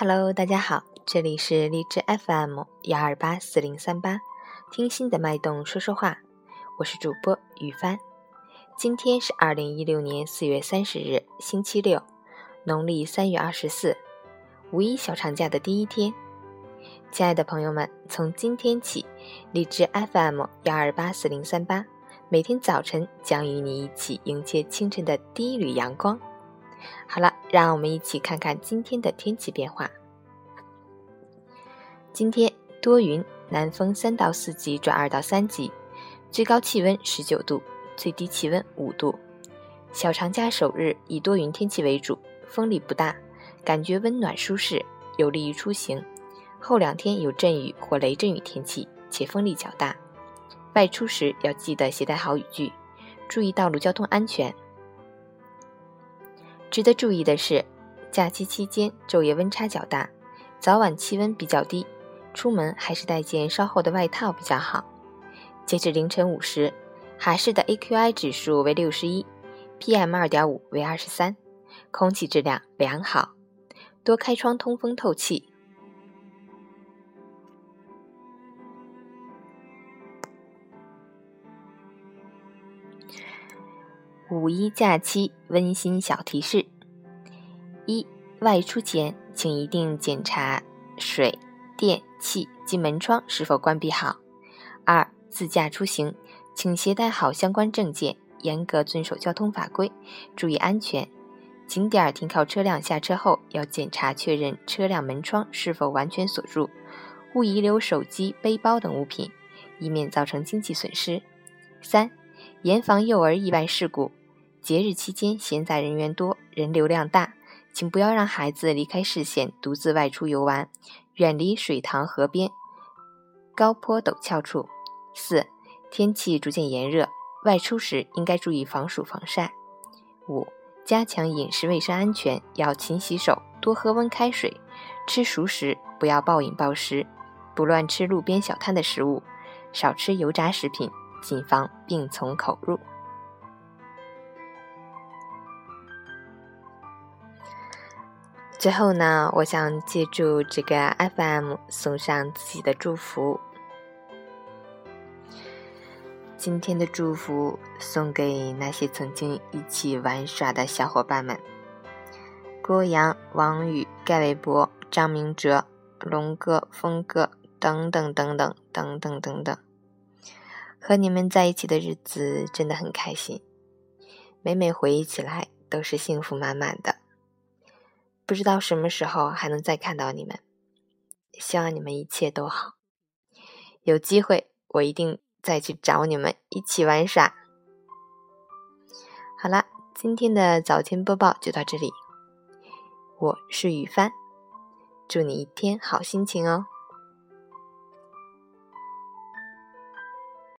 Hello，大家好，这里是荔枝 FM 幺二八四零三八，听心的脉动说说话，我是主播雨帆。今天是二零一六年四月三十日，星期六，农历三月二十四，五一小长假的第一天。亲爱的朋友们，从今天起，荔枝 FM 幺二八四零三八，每天早晨将与你一起迎接清晨的第一缕阳光。好了，让我们一起看看今天的天气变化。今天多云，南风三到四级转二到三级，最高气温十九度，最低气温五度。小长假首日以多云天气为主，风力不大，感觉温暖舒适，有利于出行。后两天有阵雨或雷阵雨天气，且风力较大，外出时要记得携带好雨具，注意道路交通安全。值得注意的是，假期期间昼夜温差较大，早晚气温比较低，出门还是带件稍厚的外套比较好。截至凌晨五时，海市的 AQI 指数为六十一，PM 二点五为二十三，空气质量良好，多开窗通风透气。五一假期温馨小提示：一、外出前请一定检查水电气及门窗是否关闭好；二、自驾出行，请携带好相关证件，严格遵守交通法规，注意安全。景点停靠车辆下车后，要检查确认车辆门窗是否完全锁住，勿遗留手机、背包等物品，以免造成经济损失。三、严防幼儿意外事故。节日期间闲杂人员多，人流量大，请不要让孩子离开视线，独自外出游玩，远离水塘、河边、高坡陡峭处。四、天气逐渐炎热，外出时应该注意防暑防晒。五、加强饮食卫生安全，要勤洗手，多喝温开水，吃熟食不要暴饮暴食，不乱吃路边小摊的食物，少吃油炸食品，谨防病从口入。最后呢，我想借助这个 FM 送上自己的祝福。今天的祝福送给那些曾经一起玩耍的小伙伴们：郭阳、王宇、盖伟博、张明哲、龙哥、峰哥等等等等等等等等。和你们在一起的日子真的很开心，每每回忆起来都是幸福满满的。不知道什么时候还能再看到你们，希望你们一切都好。有机会我一定再去找你们一起玩耍。好啦，今天的早间播报就到这里，我是雨帆，祝你一天好心情哦。